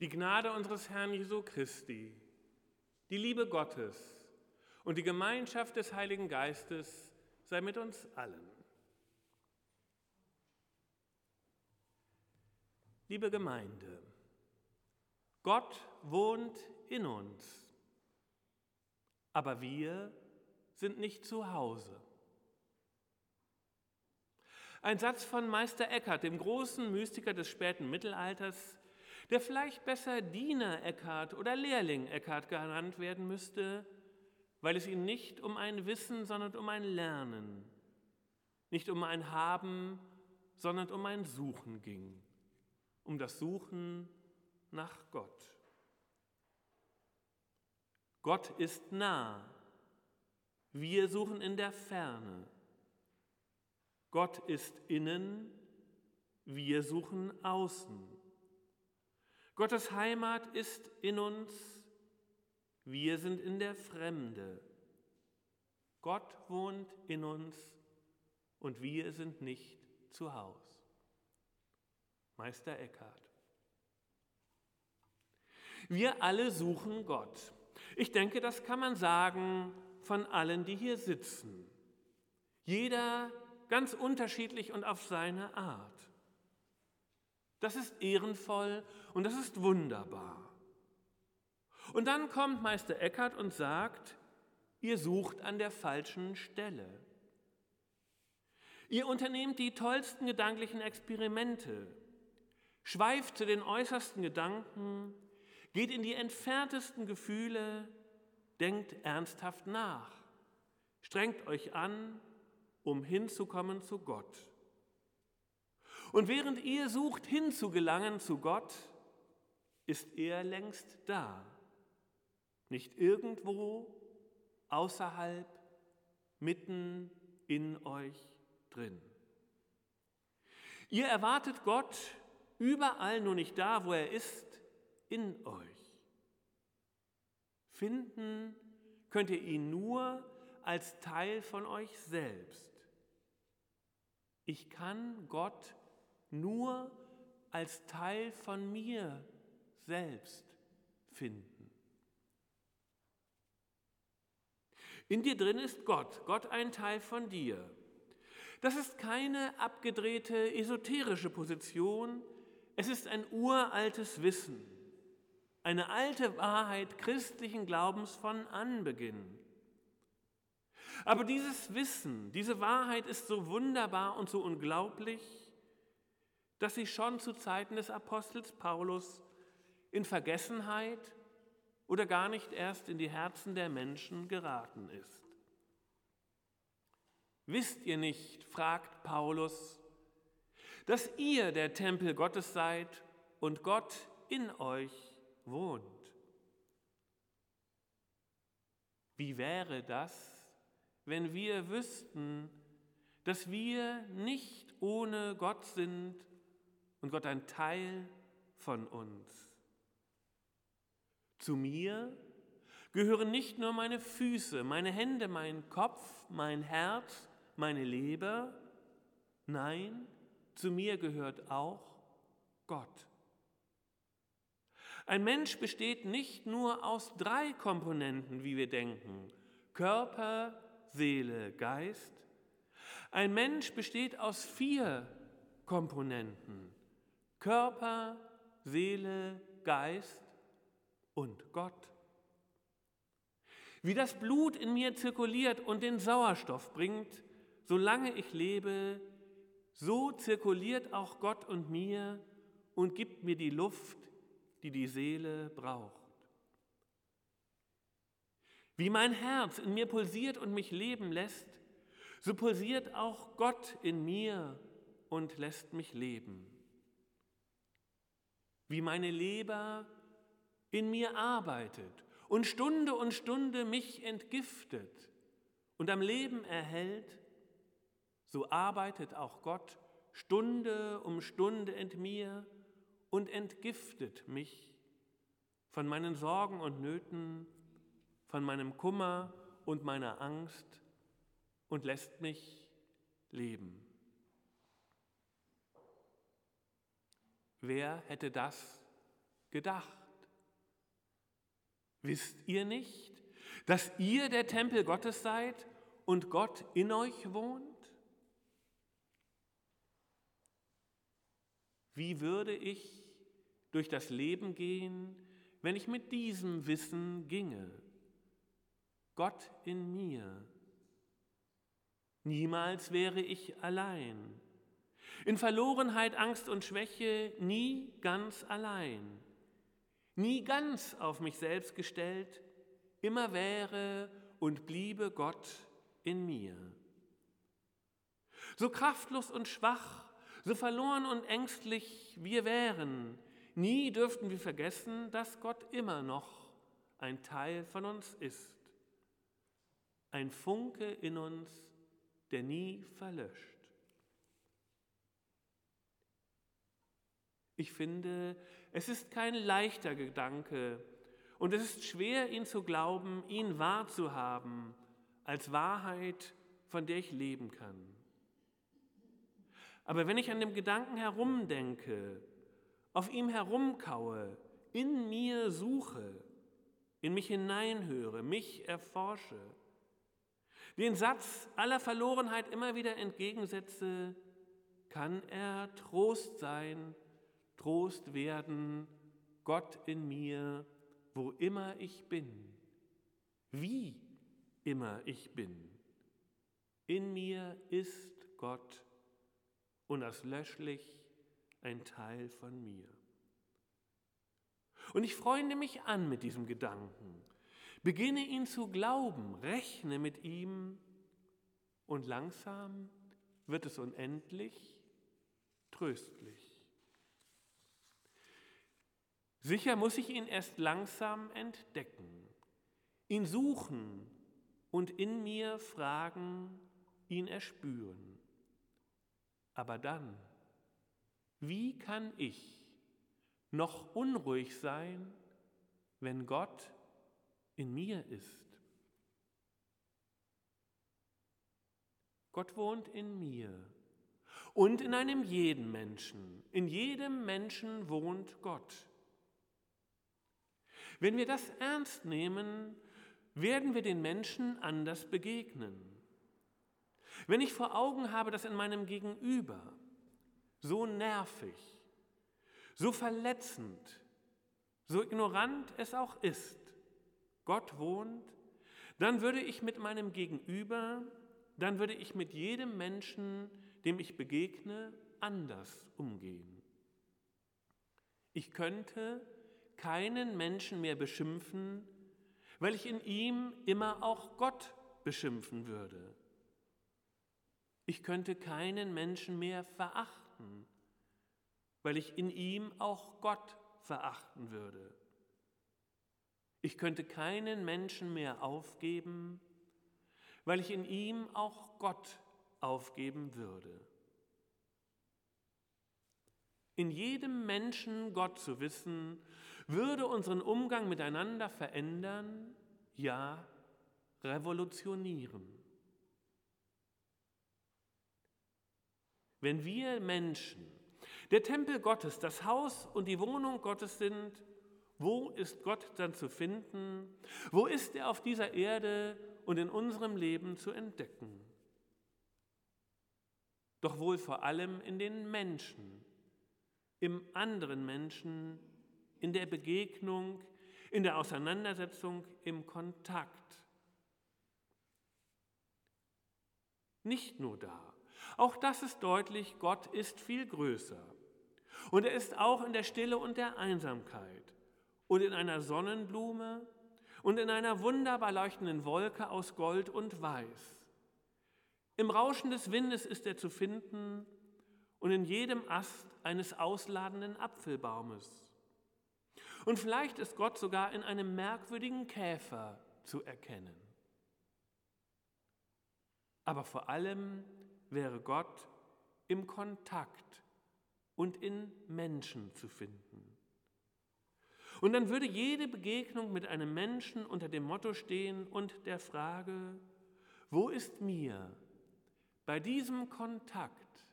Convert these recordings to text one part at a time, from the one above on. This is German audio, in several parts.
Die Gnade unseres Herrn Jesu Christi, die Liebe Gottes und die Gemeinschaft des Heiligen Geistes sei mit uns allen. Liebe Gemeinde, Gott wohnt in uns, aber wir sind nicht zu Hause. Ein Satz von Meister Eckhart, dem großen Mystiker des späten Mittelalters, der vielleicht besser Diener Eckhart oder Lehrling Eckhart genannt werden müsste, weil es ihm nicht um ein Wissen, sondern um ein Lernen, nicht um ein Haben, sondern um ein Suchen ging, um das Suchen nach Gott. Gott ist nah, wir suchen in der Ferne. Gott ist innen, wir suchen außen. Gottes Heimat ist in uns, wir sind in der Fremde. Gott wohnt in uns und wir sind nicht zu Haus. Meister Eckhart. Wir alle suchen Gott. Ich denke, das kann man sagen von allen, die hier sitzen. Jeder ganz unterschiedlich und auf seine Art. Das ist ehrenvoll und das ist wunderbar. Und dann kommt Meister Eckhart und sagt, ihr sucht an der falschen Stelle. Ihr unternehmt die tollsten gedanklichen Experimente, schweift zu den äußersten Gedanken, geht in die entferntesten Gefühle, denkt ernsthaft nach, strengt euch an, um hinzukommen zu Gott. Und während ihr sucht hinzugelangen zu Gott, ist er längst da. Nicht irgendwo, außerhalb, mitten in euch drin. Ihr erwartet Gott überall, nur nicht da, wo er ist, in euch. Finden könnt ihr ihn nur als Teil von euch selbst. Ich kann Gott nur als Teil von mir selbst finden. In dir drin ist Gott, Gott ein Teil von dir. Das ist keine abgedrehte esoterische Position, es ist ein uraltes Wissen, eine alte Wahrheit christlichen Glaubens von Anbeginn. Aber dieses Wissen, diese Wahrheit ist so wunderbar und so unglaublich, dass sie schon zu Zeiten des Apostels Paulus in Vergessenheit oder gar nicht erst in die Herzen der Menschen geraten ist. Wisst ihr nicht, fragt Paulus, dass ihr der Tempel Gottes seid und Gott in euch wohnt? Wie wäre das, wenn wir wüssten, dass wir nicht ohne Gott sind und Gott ein Teil von uns. Zu mir gehören nicht nur meine Füße, meine Hände, mein Kopf, mein Herz, meine Leber, nein, zu mir gehört auch Gott. Ein Mensch besteht nicht nur aus drei Komponenten, wie wir denken, Körper, Seele, Geist. Ein Mensch besteht aus vier Komponenten. Körper, Seele, Geist und Gott. Wie das Blut in mir zirkuliert und den Sauerstoff bringt, solange ich lebe, so zirkuliert auch Gott und mir und gibt mir die Luft, die die Seele braucht. Wie mein Herz in mir pulsiert und mich leben lässt, so pulsiert auch Gott in mir und lässt mich leben. Wie meine Leber in mir arbeitet und Stunde und Stunde mich entgiftet und am Leben erhält, so arbeitet auch Gott Stunde um Stunde in mir und entgiftet mich von meinen Sorgen und Nöten von meinem Kummer und meiner Angst und lässt mich leben. Wer hätte das gedacht. Wisst ihr nicht, dass ihr der Tempel Gottes seid und Gott in euch wohnt? Wie würde ich durch das Leben gehen, wenn ich mit diesem Wissen ginge? Gott in mir. Niemals wäre ich allein. In Verlorenheit, Angst und Schwäche nie ganz allein. Nie ganz auf mich selbst gestellt, immer wäre und bliebe Gott in mir. So kraftlos und schwach, so verloren und ängstlich wir wären, nie dürften wir vergessen, dass Gott immer noch ein Teil von uns ist. Ein Funke in uns, der nie verlöscht. Ich finde, es ist kein leichter Gedanke und es ist schwer, ihn zu glauben, ihn wahrzuhaben als Wahrheit, von der ich leben kann. Aber wenn ich an dem Gedanken herumdenke, auf ihm herumkaue, in mir suche, in mich hineinhöre, mich erforsche, den Satz aller Verlorenheit immer wieder entgegensetze, kann er Trost sein, Trost werden, Gott in mir, wo immer ich bin, wie immer ich bin. In mir ist Gott unauslöschlich ein Teil von mir. Und ich freunde mich an mit diesem Gedanken, beginne ihn zu glauben, rechne mit ihm und langsam wird es unendlich tröstlich. Sicher muss ich ihn erst langsam entdecken, ihn suchen und in mir fragen, ihn erspüren. Aber dann, wie kann ich noch unruhig sein, wenn Gott in mir ist? Gott wohnt in mir und in einem jeden Menschen. In jedem Menschen wohnt Gott. Wenn wir das ernst nehmen, werden wir den Menschen anders begegnen. Wenn ich vor Augen habe, dass in meinem Gegenüber so nervig, so verletzend, so ignorant es auch ist, Gott wohnt, dann würde ich mit meinem Gegenüber, dann würde ich mit jedem Menschen, dem ich begegne, anders umgehen. Ich könnte keinen Menschen mehr beschimpfen, weil ich in ihm immer auch Gott beschimpfen würde. Ich könnte keinen Menschen mehr verachten, weil ich in ihm auch Gott verachten würde. Ich könnte keinen Menschen mehr aufgeben, weil ich in ihm auch Gott aufgeben würde. In jedem Menschen Gott zu wissen würde unseren Umgang miteinander verändern, ja revolutionieren. Wenn wir Menschen der Tempel Gottes, das Haus und die Wohnung Gottes sind, wo ist Gott dann zu finden? Wo ist er auf dieser Erde und in unserem Leben zu entdecken? Doch wohl vor allem in den Menschen, im anderen Menschen, in der Begegnung, in der Auseinandersetzung, im Kontakt. Nicht nur da. Auch das ist deutlich, Gott ist viel größer. Und er ist auch in der Stille und der Einsamkeit und in einer Sonnenblume und in einer wunderbar leuchtenden Wolke aus Gold und Weiß. Im Rauschen des Windes ist er zu finden und in jedem Ast eines ausladenden Apfelbaumes. Und vielleicht ist Gott sogar in einem merkwürdigen Käfer zu erkennen. Aber vor allem wäre Gott im Kontakt und in Menschen zu finden. Und dann würde jede Begegnung mit einem Menschen unter dem Motto stehen und der Frage, wo ist mir bei diesem Kontakt,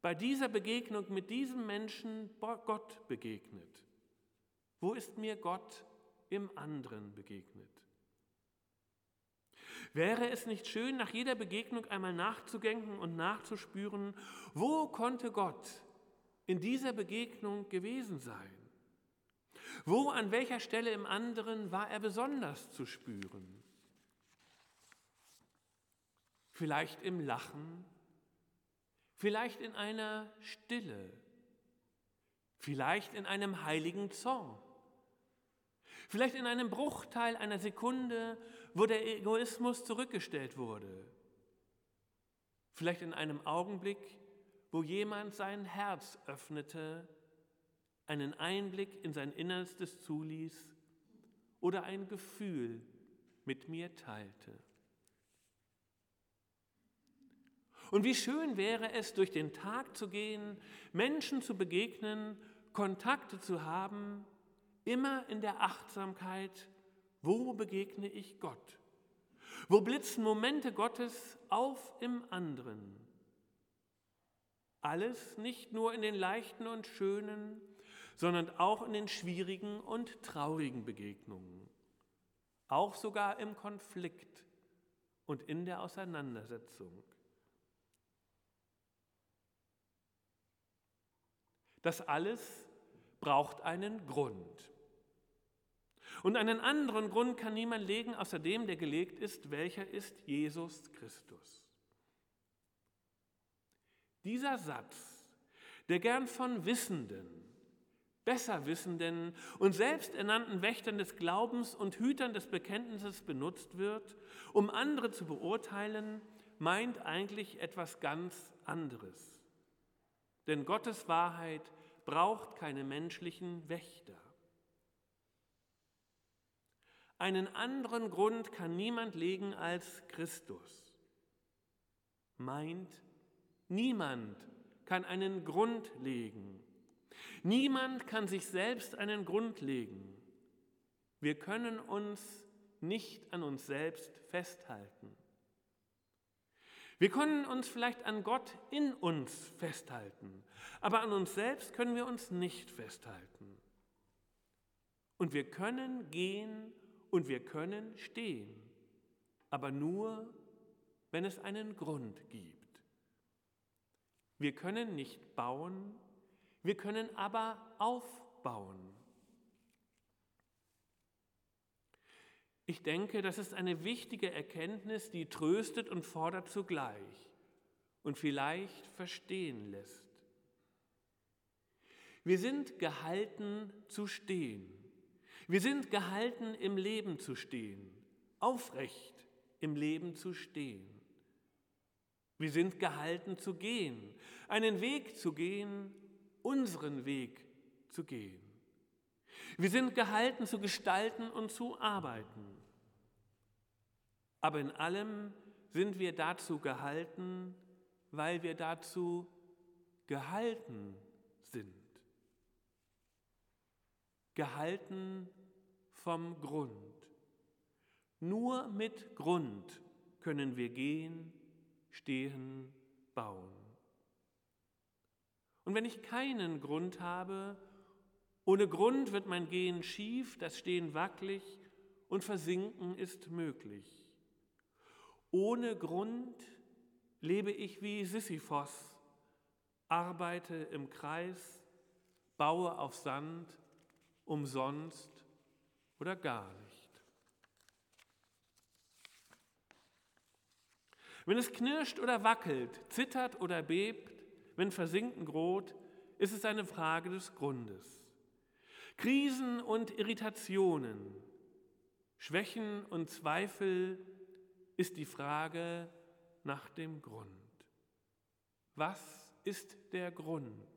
bei dieser Begegnung mit diesem Menschen Gott begegnet? Wo ist mir Gott im anderen begegnet? Wäre es nicht schön, nach jeder Begegnung einmal nachzudenken und nachzuspüren, wo konnte Gott in dieser Begegnung gewesen sein? Wo, an welcher Stelle im anderen war er besonders zu spüren? Vielleicht im Lachen, vielleicht in einer Stille, vielleicht in einem heiligen Zorn, vielleicht in einem Bruchteil einer Sekunde, wo der Egoismus zurückgestellt wurde, vielleicht in einem Augenblick, wo jemand sein Herz öffnete, einen Einblick in sein Innerstes zuließ oder ein Gefühl mit mir teilte. Und wie schön wäre es, durch den Tag zu gehen, Menschen zu begegnen, Kontakte zu haben, immer in der Achtsamkeit, wo begegne ich Gott? Wo blitzen Momente Gottes auf im anderen? Alles nicht nur in den leichten und schönen, sondern auch in den schwierigen und traurigen Begegnungen, auch sogar im Konflikt und in der Auseinandersetzung. Das alles braucht einen Grund. Und einen anderen Grund kann niemand legen, außer dem, der gelegt ist, welcher ist Jesus Christus. Dieser Satz, der gern von Wissenden, Besserwissenden und selbsternannten Wächtern des Glaubens und Hütern des Bekenntnisses benutzt wird, um andere zu beurteilen, meint eigentlich etwas ganz anderes. Denn Gottes Wahrheit braucht keine menschlichen Wächter. Einen anderen Grund kann niemand legen als Christus. Meint, niemand kann einen Grund legen. Niemand kann sich selbst einen Grund legen. Wir können uns nicht an uns selbst festhalten. Wir können uns vielleicht an Gott in uns festhalten, aber an uns selbst können wir uns nicht festhalten. Und wir können gehen und wir können stehen, aber nur, wenn es einen Grund gibt. Wir können nicht bauen, wir können aber aufbauen. Ich denke, das ist eine wichtige Erkenntnis, die tröstet und fordert zugleich und vielleicht verstehen lässt. Wir sind gehalten zu stehen. Wir sind gehalten, im Leben zu stehen, aufrecht im Leben zu stehen. Wir sind gehalten zu gehen, einen Weg zu gehen, unseren Weg zu gehen. Wir sind gehalten zu gestalten und zu arbeiten. Aber in allem sind wir dazu gehalten, weil wir dazu gehalten sind. Gehalten vom Grund. Nur mit Grund können wir gehen, stehen, bauen. Und wenn ich keinen Grund habe, ohne Grund wird mein Gehen schief, das Stehen wackelig und Versinken ist möglich. Ohne Grund lebe ich wie Sisyphos, arbeite im Kreis, baue auf Sand, umsonst oder gar nicht. Wenn es knirscht oder wackelt, zittert oder bebt, wenn Versinken droht, ist es eine Frage des Grundes. Krisen und Irritationen, Schwächen und Zweifel ist die Frage nach dem Grund. Was ist der Grund?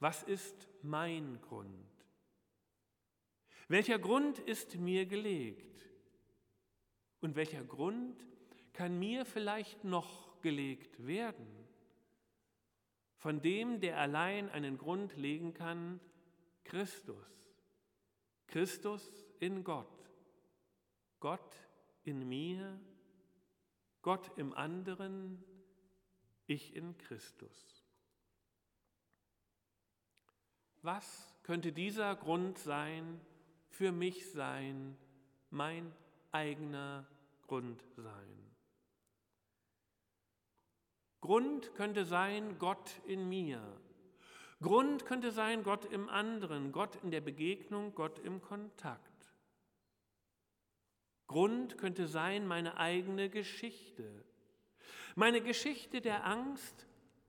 Was ist mein Grund? Welcher Grund ist mir gelegt? Und welcher Grund kann mir vielleicht noch gelegt werden? Von dem, der allein einen Grund legen kann, Christus. Christus in Gott. Gott in mir, Gott im anderen, ich in Christus. Was könnte dieser Grund sein, für mich sein, mein eigener Grund sein. Grund könnte sein Gott in mir. Grund könnte sein Gott im anderen, Gott in der Begegnung, Gott im Kontakt. Grund könnte sein meine eigene Geschichte. Meine Geschichte der Angst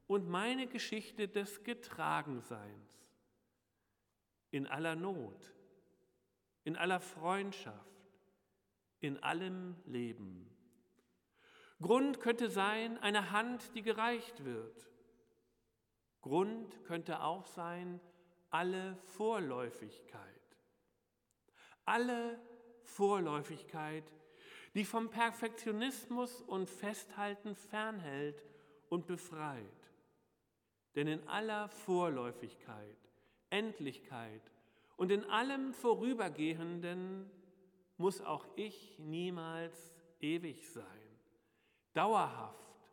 und meine Geschichte des Getragenseins. In aller Not, in aller Freundschaft, in allem Leben. Grund könnte sein eine Hand, die gereicht wird. Grund könnte auch sein alle Vorläufigkeit. Alle Vorläufigkeit, die vom Perfektionismus und Festhalten fernhält und befreit. Denn in aller Vorläufigkeit, Endlichkeit und in allem Vorübergehenden muss auch ich niemals ewig sein, dauerhaft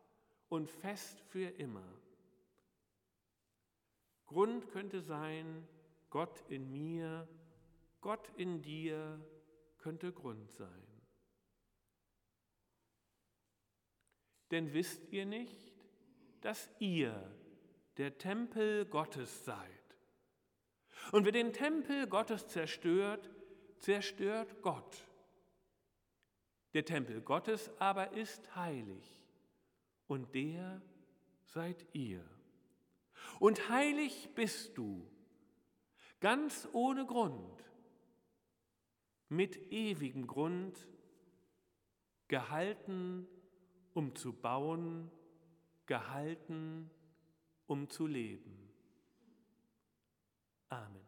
und fest für immer. Grund könnte sein, Gott in mir, Gott in dir, könnte Grund sein. Denn wisst ihr nicht, dass ihr der Tempel Gottes seid? Und wer den Tempel Gottes zerstört, zerstört Gott. Der Tempel Gottes aber ist heilig und der seid ihr. Und heilig bist du, ganz ohne Grund, mit ewigem Grund, gehalten, um zu bauen, gehalten, um zu leben. Amen.